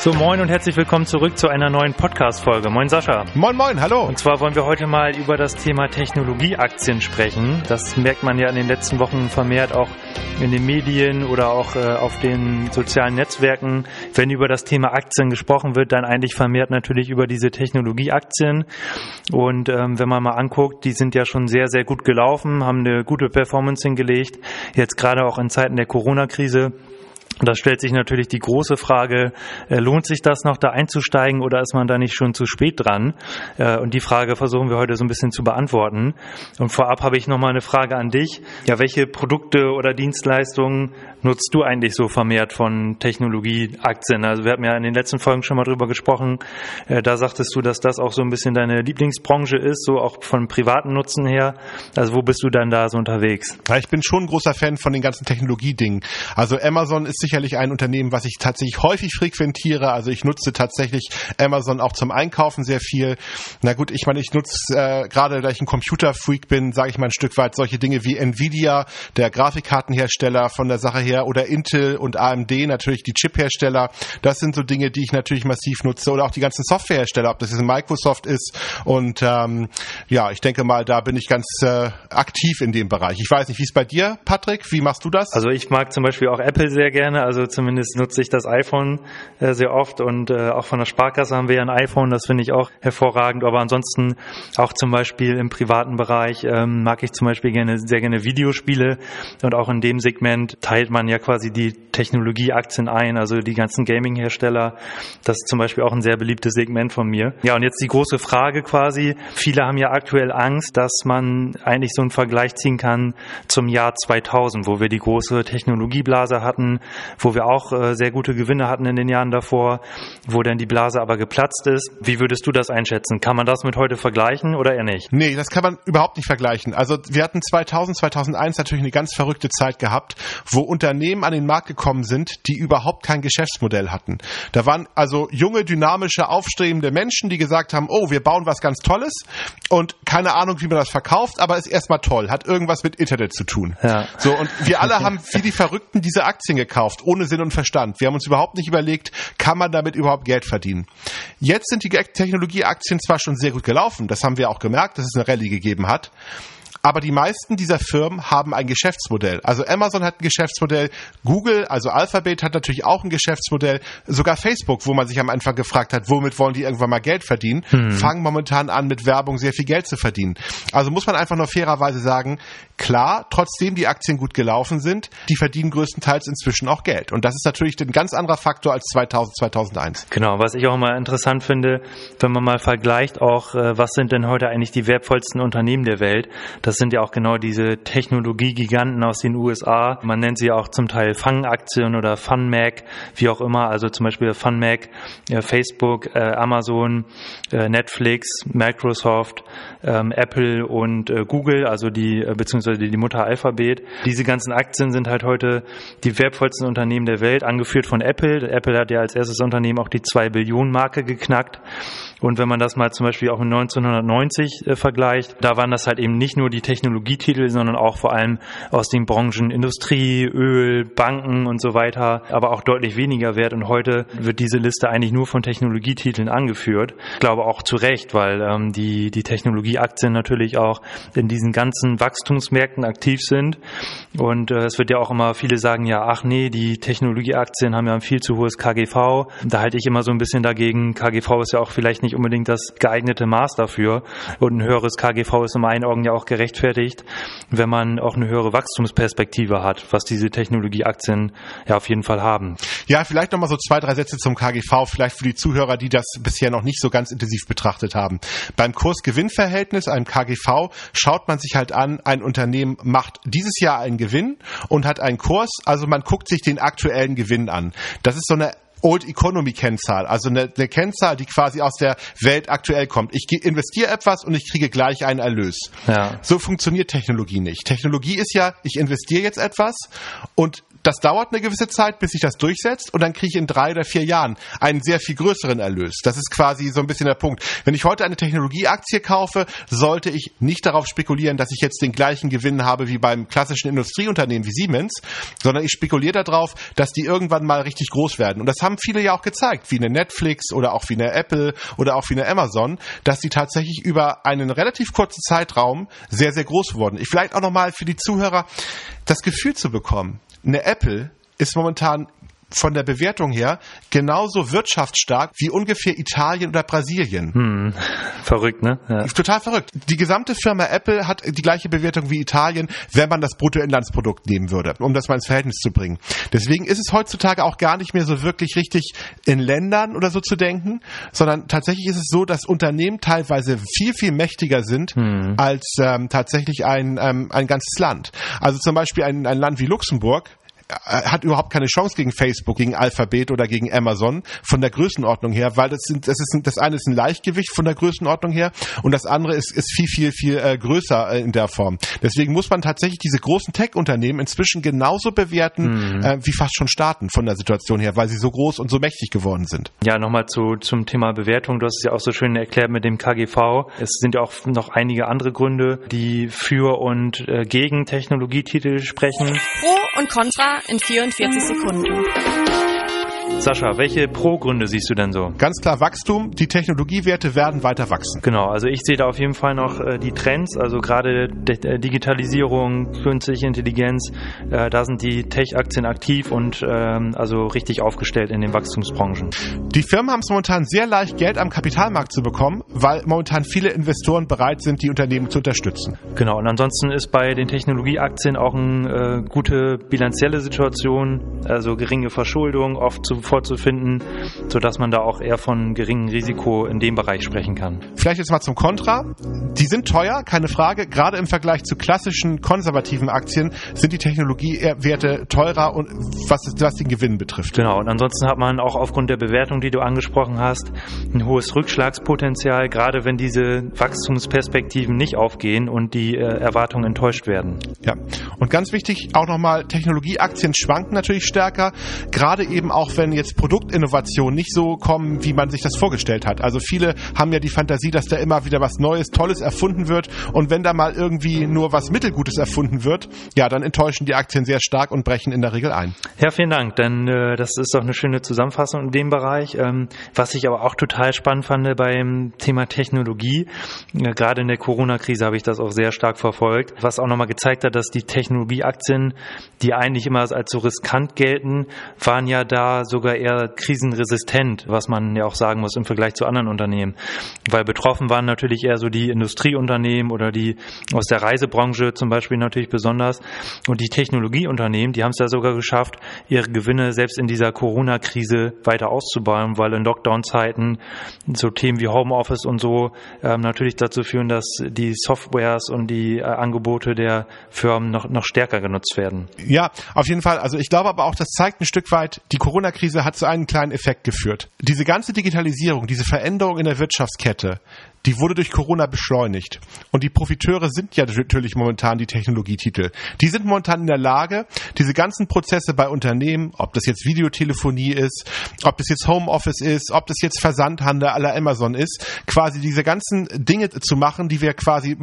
So, moin und herzlich willkommen zurück zu einer neuen Podcast-Folge. Moin Sascha. Moin, moin, hallo. Und zwar wollen wir heute mal über das Thema Technologieaktien sprechen. Das merkt man ja in den letzten Wochen vermehrt auch in den Medien oder auch äh, auf den sozialen Netzwerken. Wenn über das Thema Aktien gesprochen wird, dann eigentlich vermehrt natürlich über diese Technologieaktien. Und ähm, wenn man mal anguckt, die sind ja schon sehr, sehr gut gelaufen, haben eine gute Performance hingelegt. Jetzt gerade auch in Zeiten der Corona-Krise da stellt sich natürlich die große Frage, äh, lohnt sich das noch da einzusteigen oder ist man da nicht schon zu spät dran? Äh, und die Frage versuchen wir heute so ein bisschen zu beantworten. Und vorab habe ich nochmal eine Frage an dich. Ja, welche Produkte oder Dienstleistungen nutzt du eigentlich so vermehrt von Technologieaktien? Also wir hatten ja in den letzten Folgen schon mal drüber gesprochen. Äh, da sagtest du, dass das auch so ein bisschen deine Lieblingsbranche ist, so auch von privaten Nutzen her. Also wo bist du dann da so unterwegs? Ja, ich bin schon ein großer Fan von den ganzen Technologiedingen. Also Amazon ist sicherlich ein Unternehmen, was ich tatsächlich häufig frequentiere. Also ich nutze tatsächlich Amazon auch zum Einkaufen sehr viel. Na gut, ich meine, ich nutze äh, gerade, da ich ein Computerfreak bin, sage ich mal ein Stück weit solche Dinge wie Nvidia, der Grafikkartenhersteller von der Sache her, oder Intel und AMD, natürlich die Chiphersteller. Das sind so Dinge, die ich natürlich massiv nutze. Oder auch die ganzen Softwarehersteller, ob das jetzt Microsoft ist. Und ähm, ja, ich denke mal, da bin ich ganz äh, aktiv in dem Bereich. Ich weiß nicht, wie es bei dir, Patrick? Wie machst du das? Also ich mag zum Beispiel auch Apple sehr gerne gerne. Also zumindest nutze ich das iPhone äh, sehr oft und äh, auch von der Sparkasse haben wir ja ein iPhone. Das finde ich auch hervorragend. Aber ansonsten auch zum Beispiel im privaten Bereich ähm, mag ich zum Beispiel gerne sehr gerne Videospiele und auch in dem Segment teilt man ja quasi die Technologieaktien ein, also die ganzen Gaming-Hersteller. Das ist zum Beispiel auch ein sehr beliebtes Segment von mir. Ja, und jetzt die große Frage quasi. Viele haben ja aktuell Angst, dass man eigentlich so einen Vergleich ziehen kann zum Jahr 2000, wo wir die große Technologieblase hatten, wo wir auch äh, sehr gute Gewinne hatten in den Jahren davor, wo dann die Blase aber geplatzt ist. Wie würdest du das einschätzen? Kann man das mit heute vergleichen oder eher nicht? Nee, das kann man überhaupt nicht vergleichen. Also wir hatten 2000, 2001 natürlich eine ganz verrückte Zeit gehabt, wo Unternehmen an den Markt gekommen sind, die überhaupt kein Geschäftsmodell hatten. Da waren also junge, dynamische, aufstrebende Menschen, die gesagt haben, oh, wir bauen was ganz Tolles und keine Ahnung, wie man das verkauft, aber ist erstmal toll, hat irgendwas mit Internet zu tun. Ja. So, und wir alle haben wie die Verrückten diese Aktien gekauft gekauft, ohne Sinn und Verstand. Wir haben uns überhaupt nicht überlegt, kann man damit überhaupt Geld verdienen. Jetzt sind die Technologieaktien zwar schon sehr gut gelaufen, das haben wir auch gemerkt, dass es eine Rallye gegeben hat. Aber die meisten dieser Firmen haben ein Geschäftsmodell. Also Amazon hat ein Geschäftsmodell, Google, also Alphabet hat natürlich auch ein Geschäftsmodell, sogar Facebook, wo man sich am Anfang gefragt hat, womit wollen die irgendwann mal Geld verdienen, hm. fangen momentan an, mit Werbung sehr viel Geld zu verdienen. Also muss man einfach nur fairerweise sagen, klar, trotzdem die Aktien gut gelaufen sind, die verdienen größtenteils inzwischen auch Geld. Und das ist natürlich ein ganz anderer Faktor als 2000, 2001. Genau, was ich auch mal interessant finde, wenn man mal vergleicht auch, äh, was sind denn heute eigentlich die wertvollsten Unternehmen der Welt, das sind ja auch genau diese Technologiegiganten aus den USA. Man nennt sie auch zum Teil Fangaktien oder FunMac, wie auch immer. Also zum Beispiel FunMac, äh, Facebook, äh, Amazon, äh, Netflix, Microsoft, ähm, Apple und Google, also die beziehungsweise die Mutter Alphabet. Diese ganzen Aktien sind halt heute die wertvollsten Unternehmen der Welt, angeführt von Apple. Apple hat ja als erstes Unternehmen auch die 2 Billionen Marke geknackt. Und wenn man das mal zum Beispiel auch mit 1990 äh, vergleicht, da waren das halt eben nicht nur die Technologietitel, sondern auch vor allem aus den Branchen Industrie, Öl, Banken und so weiter, aber auch deutlich weniger wert. Und heute wird diese Liste eigentlich nur von Technologietiteln angeführt. Ich glaube auch zu Recht, weil ähm, die, die Technologieaktien natürlich auch in diesen ganzen Wachstumsmärkten aktiv sind. Und äh, es wird ja auch immer viele sagen, ja, ach nee, die Technologieaktien haben ja ein viel zu hohes KGV. Da halte ich immer so ein bisschen dagegen. KGV ist ja auch vielleicht nicht unbedingt das geeignete Maß dafür. Und ein höheres KGV ist in meinen Augen ja auch gerechtfertigt, wenn man auch eine höhere Wachstumsperspektive hat, was diese Technologieaktien ja auf jeden Fall haben. Ja, vielleicht nochmal so zwei, drei Sätze zum KGV, vielleicht für die Zuhörer, die das bisher noch nicht so ganz intensiv betrachtet haben. Beim Kurs-Gewinn-Verhältnis, einem KGV, schaut man sich halt an, ein Unternehmen macht dieses Jahr einen Gewinn und hat einen Kurs, also man guckt sich den aktuellen Gewinn an. Das ist so eine Old Economy Kennzahl, also eine, eine Kennzahl, die quasi aus der Welt aktuell kommt. Ich investiere etwas und ich kriege gleich einen Erlös. Ja. So funktioniert Technologie nicht. Technologie ist ja, ich investiere jetzt etwas und das dauert eine gewisse Zeit, bis sich das durchsetzt und dann kriege ich in drei oder vier Jahren einen sehr viel größeren Erlös. Das ist quasi so ein bisschen der Punkt. Wenn ich heute eine Technologieaktie kaufe, sollte ich nicht darauf spekulieren, dass ich jetzt den gleichen Gewinn habe wie beim klassischen Industrieunternehmen wie Siemens, sondern ich spekuliere darauf, dass die irgendwann mal richtig groß werden. Und das haben viele ja auch gezeigt, wie eine Netflix oder auch wie eine Apple oder auch wie eine Amazon, dass die tatsächlich über einen relativ kurzen Zeitraum sehr, sehr groß wurden. Ich vielleicht auch nochmal für die Zuhörer das Gefühl zu bekommen eine Apple ist momentan von der Bewertung her genauso wirtschaftsstark wie ungefähr Italien oder Brasilien. Hm. Verrückt, ne? Ja. Total verrückt. Die gesamte Firma Apple hat die gleiche Bewertung wie Italien, wenn man das Bruttoinlandsprodukt nehmen würde, um das mal ins Verhältnis zu bringen. Deswegen ist es heutzutage auch gar nicht mehr so wirklich richtig in Ländern oder so zu denken, sondern tatsächlich ist es so, dass Unternehmen teilweise viel, viel mächtiger sind hm. als ähm, tatsächlich ein, ähm, ein ganzes Land. Also zum Beispiel ein, ein Land wie Luxemburg hat überhaupt keine Chance gegen Facebook, gegen Alphabet oder gegen Amazon von der Größenordnung her, weil das sind, das ist das eine ist ein Leichtgewicht von der Größenordnung her und das andere ist, ist viel viel viel äh, größer äh, in der Form. Deswegen muss man tatsächlich diese großen Tech-Unternehmen inzwischen genauso bewerten mhm. äh, wie fast schon Staaten von der Situation her, weil sie so groß und so mächtig geworden sind. Ja, nochmal zu zum Thema Bewertung. Du hast es ja auch so schön erklärt mit dem KGV. Es sind ja auch noch einige andere Gründe, die für und äh, gegen Technologietitel sprechen. Pro und Contra in 44 Sekunden. Sascha, welche Pro-Gründe siehst du denn so? Ganz klar Wachstum. Die Technologiewerte werden weiter wachsen. Genau, also ich sehe da auf jeden Fall noch äh, die Trends, also gerade äh, Digitalisierung, künstliche Intelligenz, äh, da sind die Tech-Aktien aktiv und ähm, also richtig aufgestellt in den Wachstumsbranchen. Die Firmen haben es momentan sehr leicht, Geld am Kapitalmarkt zu bekommen, weil momentan viele Investoren bereit sind, die Unternehmen zu unterstützen. Genau, und ansonsten ist bei den Technologieaktien auch eine äh, gute bilanzielle Situation, also geringe Verschuldung, oft zu vorzufinden, sodass man da auch eher von geringem Risiko in dem Bereich sprechen kann. Vielleicht jetzt mal zum Kontra. Die sind teuer, keine Frage. Gerade im Vergleich zu klassischen konservativen Aktien sind die Technologiewerte teurer und was, was den Gewinn betrifft. Genau. Und ansonsten hat man auch aufgrund der Bewertung, die du angesprochen hast, ein hohes Rückschlagspotenzial, gerade wenn diese Wachstumsperspektiven nicht aufgehen und die äh, Erwartungen enttäuscht werden. Ja. Und ganz wichtig auch nochmal, Technologieaktien schwanken natürlich stärker, gerade eben auch wenn jetzt Produktinnovationen nicht so kommen, wie man sich das vorgestellt hat. Also viele haben ja die Fantasie, dass da immer wieder was Neues, Tolles erfunden wird und wenn da mal irgendwie nur was Mittelgutes erfunden wird, ja, dann enttäuschen die Aktien sehr stark und brechen in der Regel ein. Ja, vielen Dank, denn äh, das ist doch eine schöne Zusammenfassung in dem Bereich. Ähm, was ich aber auch total spannend fand beim Thema Technologie, äh, gerade in der Corona-Krise habe ich das auch sehr stark verfolgt, was auch nochmal gezeigt hat, dass die Technologieaktien, die eigentlich immer als so riskant gelten, waren ja da sogar sogar eher krisenresistent, was man ja auch sagen muss im Vergleich zu anderen Unternehmen. Weil betroffen waren natürlich eher so die Industrieunternehmen oder die aus der Reisebranche zum Beispiel natürlich besonders. Und die Technologieunternehmen, die haben es ja sogar geschafft, ihre Gewinne selbst in dieser Corona-Krise weiter auszubauen, weil in Lockdown-Zeiten so Themen wie Homeoffice und so ähm, natürlich dazu führen, dass die Softwares und die äh, Angebote der Firmen noch, noch stärker genutzt werden. Ja, auf jeden Fall. Also ich glaube aber auch, das zeigt ein Stück weit, die Corona-Krise Krise hat zu einem kleinen Effekt geführt. Diese ganze Digitalisierung, diese Veränderung in der Wirtschaftskette, die wurde durch Corona beschleunigt. Und die Profiteure sind ja natürlich momentan die Technologietitel. Die sind momentan in der Lage, diese ganzen Prozesse bei Unternehmen, ob das jetzt Videotelefonie ist, ob das jetzt Homeoffice ist, ob das jetzt Versandhandel aller Amazon ist, quasi diese ganzen Dinge zu machen, die wir quasi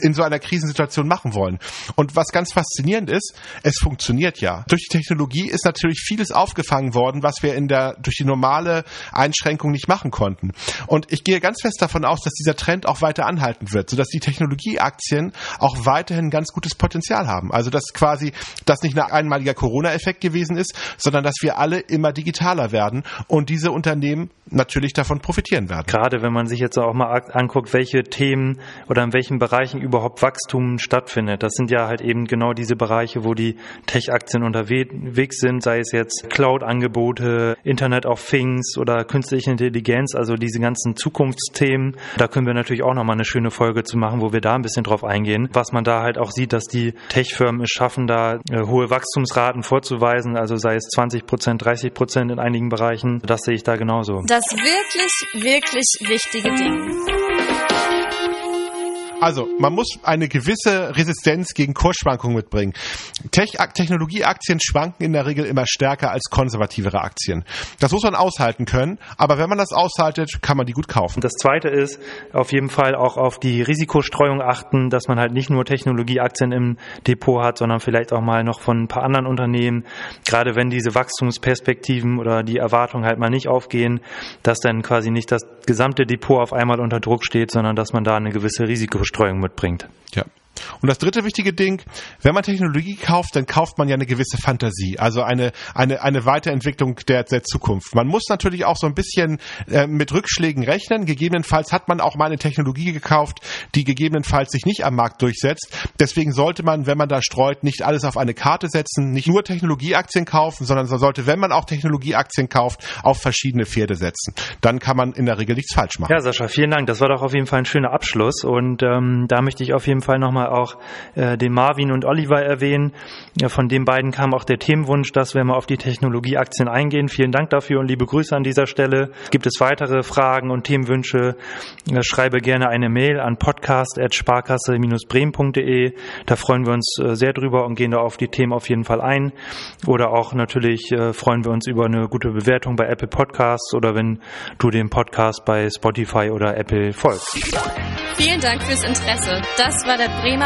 in so einer Krisensituation machen wollen. Und was ganz faszinierend ist, es funktioniert ja. Durch die Technologie ist natürlich vieles aufgefangen worden, was wir in der, durch die normale Einschränkung nicht machen konnten. Und ich gehe ganz fest davon aus, dass dieser Trend auch weiter anhalten wird, sodass die Technologieaktien auch weiterhin ganz gutes Potenzial haben. Also dass quasi das nicht ein einmaliger Corona-Effekt gewesen ist, sondern dass wir alle immer digitaler werden und diese Unternehmen natürlich davon profitieren werden. Gerade wenn man sich jetzt auch mal anguckt, welche Themen oder in welchen Bereichen überhaupt Wachstum stattfindet. Das sind ja halt eben genau diese Bereiche, wo die Tech-Aktien unterwegs sind, sei es jetzt Cloud-Angebote, Angebote, Internet of Things oder künstliche Intelligenz, also diese ganzen Zukunftsthemen. Da können wir natürlich auch nochmal eine schöne Folge zu machen, wo wir da ein bisschen drauf eingehen. Was man da halt auch sieht, dass die Tech-Firmen es schaffen, da äh, hohe Wachstumsraten vorzuweisen, also sei es 20 Prozent, 30 Prozent in einigen Bereichen. Das sehe ich da genauso. Das wirklich, wirklich wichtige Ding. Also, man muss eine gewisse Resistenz gegen Kursschwankungen mitbringen. Tech Technologieaktien schwanken in der Regel immer stärker als konservativere Aktien. Das muss man aushalten können, aber wenn man das aushaltet, kann man die gut kaufen. Das zweite ist auf jeden Fall auch auf die Risikostreuung achten, dass man halt nicht nur Technologieaktien im Depot hat, sondern vielleicht auch mal noch von ein paar anderen Unternehmen, gerade wenn diese Wachstumsperspektiven oder die Erwartungen halt mal nicht aufgehen, dass dann quasi nicht das gesamte Depot auf einmal unter Druck steht, sondern dass man da eine gewisse Risiko Streuung mitbringt. Ja. Und das dritte wichtige Ding, wenn man Technologie kauft, dann kauft man ja eine gewisse Fantasie, also eine, eine, eine Weiterentwicklung der, der Zukunft. Man muss natürlich auch so ein bisschen äh, mit Rückschlägen rechnen. Gegebenenfalls hat man auch mal eine Technologie gekauft, die gegebenenfalls sich nicht am Markt durchsetzt. Deswegen sollte man, wenn man da streut, nicht alles auf eine Karte setzen, nicht nur Technologieaktien kaufen, sondern man sollte, wenn man auch Technologieaktien kauft, auf verschiedene Pferde setzen. Dann kann man in der Regel nichts falsch machen. Ja, Sascha, vielen Dank. Das war doch auf jeden Fall ein schöner Abschluss und ähm, da möchte ich auf jeden Fall nochmal auch äh, den Marvin und Oliver erwähnen. Ja, von den beiden kam auch der Themenwunsch, dass wir mal auf die Technologieaktien eingehen. Vielen Dank dafür und liebe Grüße an dieser Stelle. Gibt es weitere Fragen und Themenwünsche? Äh, schreibe gerne eine Mail an podcast.sparkasse-bremen.de. Da freuen wir uns äh, sehr drüber und gehen da auf die Themen auf jeden Fall ein. Oder auch natürlich äh, freuen wir uns über eine gute Bewertung bei Apple Podcasts oder wenn du den Podcast bei Spotify oder Apple folgst. Vielen Dank fürs Interesse. Das war der Bremer